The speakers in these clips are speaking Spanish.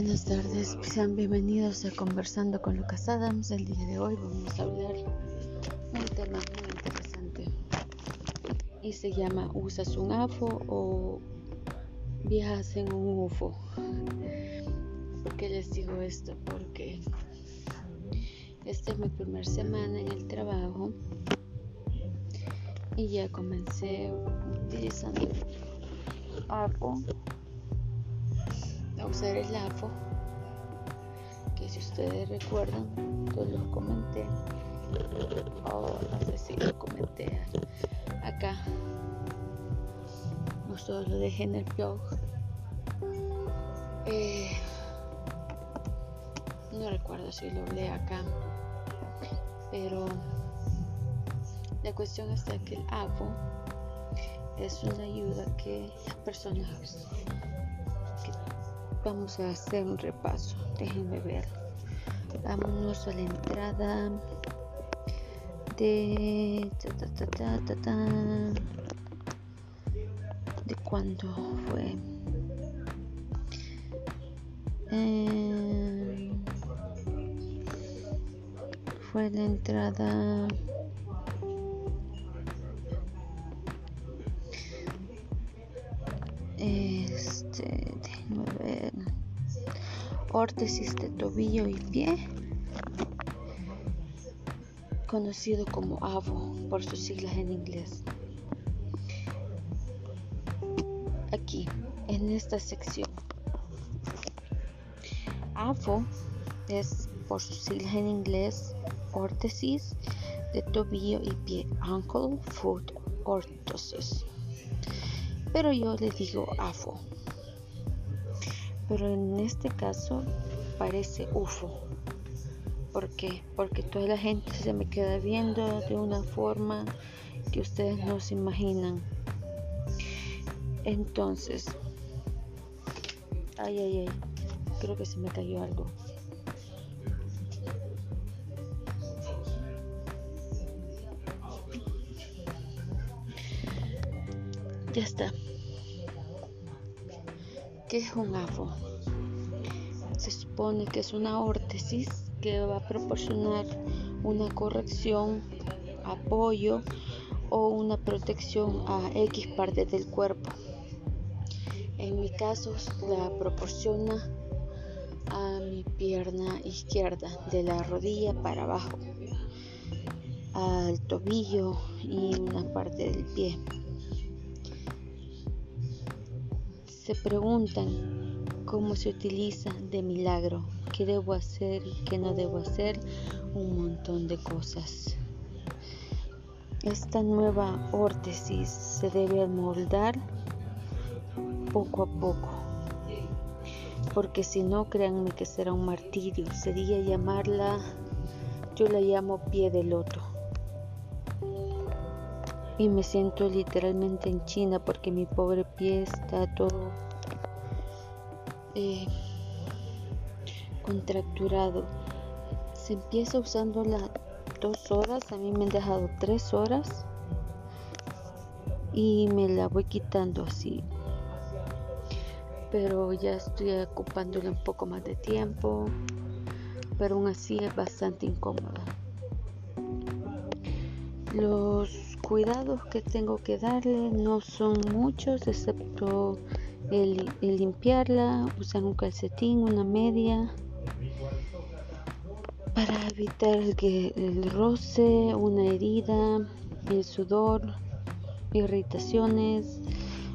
Buenas tardes, sean bienvenidos a Conversando con Lucas Adams. El día de hoy vamos a hablar un tema muy interesante y se llama ¿Usas un AFO o viajas en un UFO? ¿Por qué les digo esto? Porque esta es mi primera semana en el trabajo y ya comencé utilizando AFO usar el AFO que si ustedes recuerdan yo los comenté. O no sé si lo comenté acá. No solo lo dejé en el blog. Eh, no recuerdo si lo hablé acá pero la cuestión está que el AFO es una ayuda que las personas vamos a hacer un repaso. Déjenme ver. Vámonos a la entrada de de cuándo fue. Eh, fue la entrada órtesis de tobillo y pie conocido como AVO por sus siglas en inglés. Aquí en esta sección. AVO es por sus siglas en inglés órtesis de tobillo y pie ankle foot orthosis. Pero yo le digo AFO. Pero en este caso parece UFO. ¿Por qué? Porque toda la gente se me queda viendo de una forma que ustedes no se imaginan. Entonces, ay, ay, ay, creo que se me cayó algo. Ya está. ¿Qué es un AFO? Se supone que es una órtesis que va a proporcionar una corrección, apoyo o una protección a X partes del cuerpo. En mi caso la proporciona a mi pierna izquierda, de la rodilla para abajo, al tobillo y una parte del pie. Se preguntan cómo se utiliza de milagro, qué debo hacer y qué no debo hacer, un montón de cosas. Esta nueva órtesis se debe moldar poco a poco, porque si no, créanme que será un martirio, sería llamarla, yo la llamo pie de loto y me siento literalmente en China porque mi pobre pie está todo eh, contracturado. Se empieza usando las dos horas, a mí me han dejado tres horas y me la voy quitando así. Pero ya estoy ocupándole un poco más de tiempo, pero aún así es bastante incómoda. Los cuidados que tengo que darle no son muchos, excepto el, limpiarla, usar un calcetín, una media, para evitar que el roce, una herida, el sudor, irritaciones.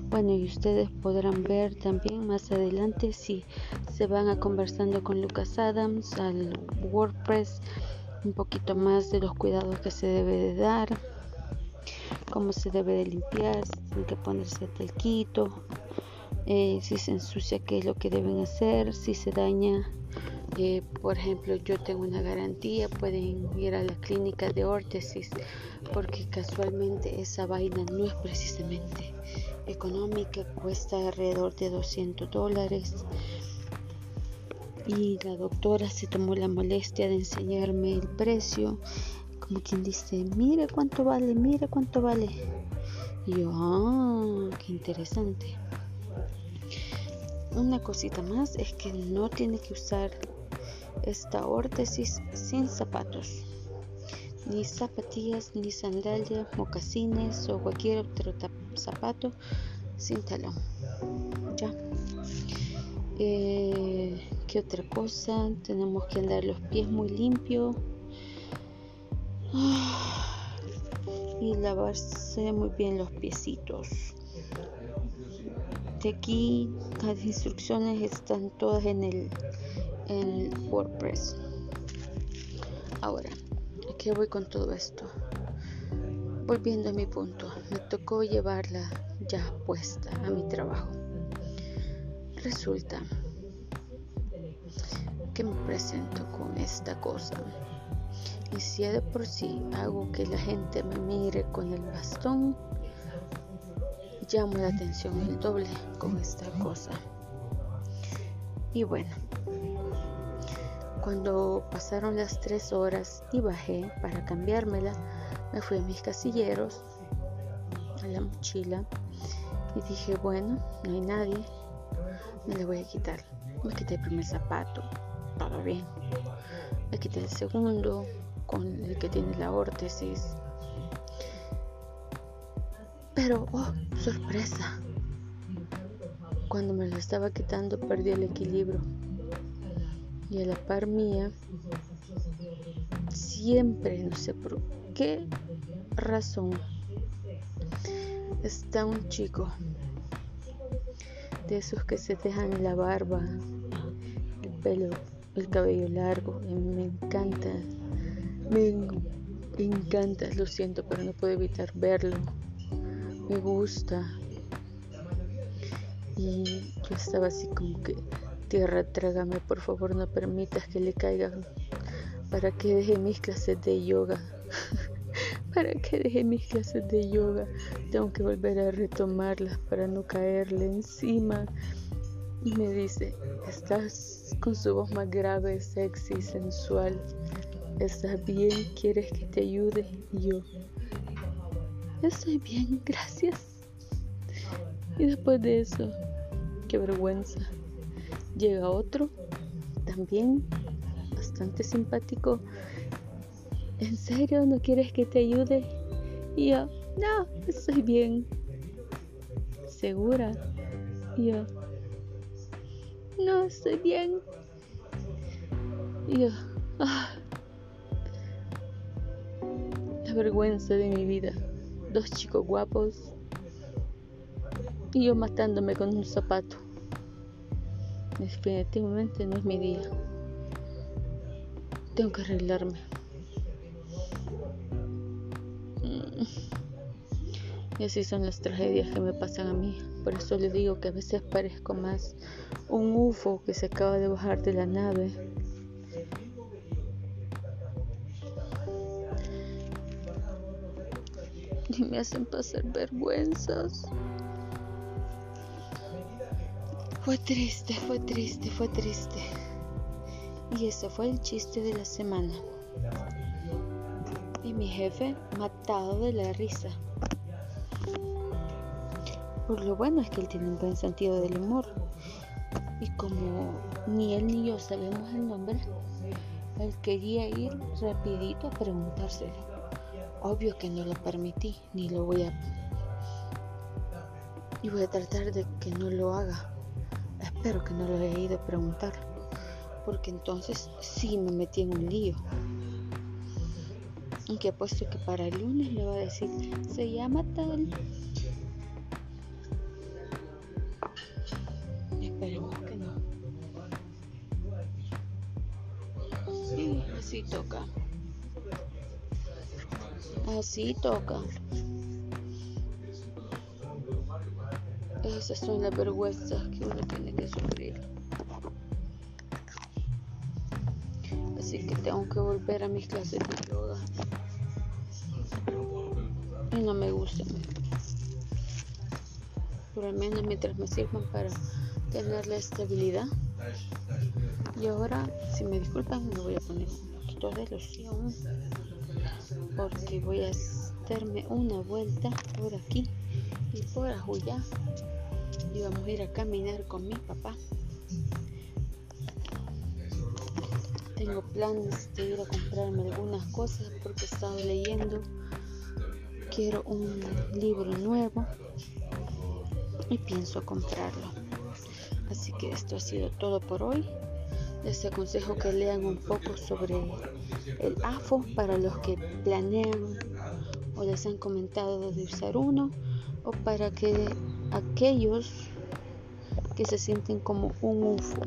Bueno, y ustedes podrán ver también más adelante si se van a conversando con Lucas Adams al WordPress un poquito más de los cuidados que se debe de dar cómo se debe de limpiar, si tienen que ponerse talquito, eh, si se ensucia, qué es lo que deben hacer, si se daña. Eh, por ejemplo, yo tengo una garantía, pueden ir a la clínica de órtesis, porque casualmente esa vaina no es precisamente económica, cuesta alrededor de 200 dólares. Y la doctora se tomó la molestia de enseñarme el precio como quien dice, mire cuánto vale, mire cuánto vale. Y yo, ah, qué interesante. una cosita más es que no tiene que usar esta órtesis sin zapatos, ni zapatillas, ni sandalias, mocasines o cualquier otro zapato sin talón. Ya. Eh, ¿Qué otra cosa? Tenemos que andar los pies muy limpios y lavarse muy bien los piecitos. De aquí las instrucciones están todas en el, en WordPress. Ahora, ¿a qué voy con todo esto? Volviendo a mi punto, me tocó llevarla ya puesta a mi trabajo. Resulta que me presento con esta cosa. Y si de por sí hago que la gente me mire con el bastón, llamo la atención el doble con esta cosa. Y bueno, cuando pasaron las tres horas y bajé para cambiármela, me fui a mis casilleros, a la mochila, y dije, bueno, no hay nadie, me la voy a quitar. Me quité el primer zapato, todo bien. Me quité el segundo, con el que tiene la órtesis. Pero, oh, sorpresa. Cuando me lo estaba quitando perdí el equilibrio. Y a la par mía, siempre, no sé por qué razón, está un chico de esos que se dejan la barba, el pelo, el cabello largo. Y me encanta, me encanta, lo siento, pero no puedo evitar verlo. Me gusta. Y yo estaba así como que, tierra, trágame, por favor, no permitas que le caigan para que deje mis clases de yoga. para que deje mis clases de yoga. Tengo que volver a retomarlas para no caerle encima. Y me dice, estás con su voz más grave, sexy, sensual. ¿Estás bien? ¿Quieres que te ayude? Y yo, estoy bien, gracias. Y después de eso, qué vergüenza. Llega otro, también bastante simpático, ¿en serio no quieres que te ayude? Y yo, no, estoy bien. ¿Segura? Y yo, no, estoy bien. Y yo, ah, vergüenza de mi vida. Dos chicos guapos y yo matándome con un zapato. Definitivamente no es mi día. Tengo que arreglarme. Y así son las tragedias que me pasan a mí. Por eso le digo que a veces parezco más un UFO que se acaba de bajar de la nave. Y me hacen pasar vergüenzas. Fue triste, fue triste, fue triste. Y ese fue el chiste de la semana. Y mi jefe matado de la risa. Por lo bueno es que él tiene un buen sentido del humor. Y como ni él ni yo sabemos el nombre, él quería ir rapidito a preguntárselo. Obvio que no lo permití, ni lo voy a... Y voy a tratar de que no lo haga. Espero que no lo haya ido a preguntar, porque entonces sí me metí en un lío. Aunque apuesto que para el lunes le va a decir, se llama tal Esperemos que no. Sí, así toca. Así toca. Esas son las vergüenzas que uno tiene que sufrir. Así que tengo que volver a mis clases de yoga. Y no me gustan. Por al menos mientras me sirvan para tener la estabilidad. Y ahora, si me disculpan, me voy a poner un poquito de loción. Porque voy a darme una vuelta por aquí y por allá íbamos a ir a caminar con mi papá. Tengo planes de ir a comprarme algunas cosas porque he estado leyendo. Quiero un libro nuevo y pienso comprarlo. Así que esto ha sido todo por hoy. Les aconsejo que lean un poco sobre el AFO para los que planean o les han comentado de usar uno o para que aquellos que se sienten como un UFO.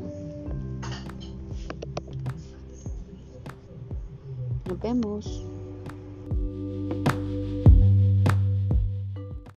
Nos vemos.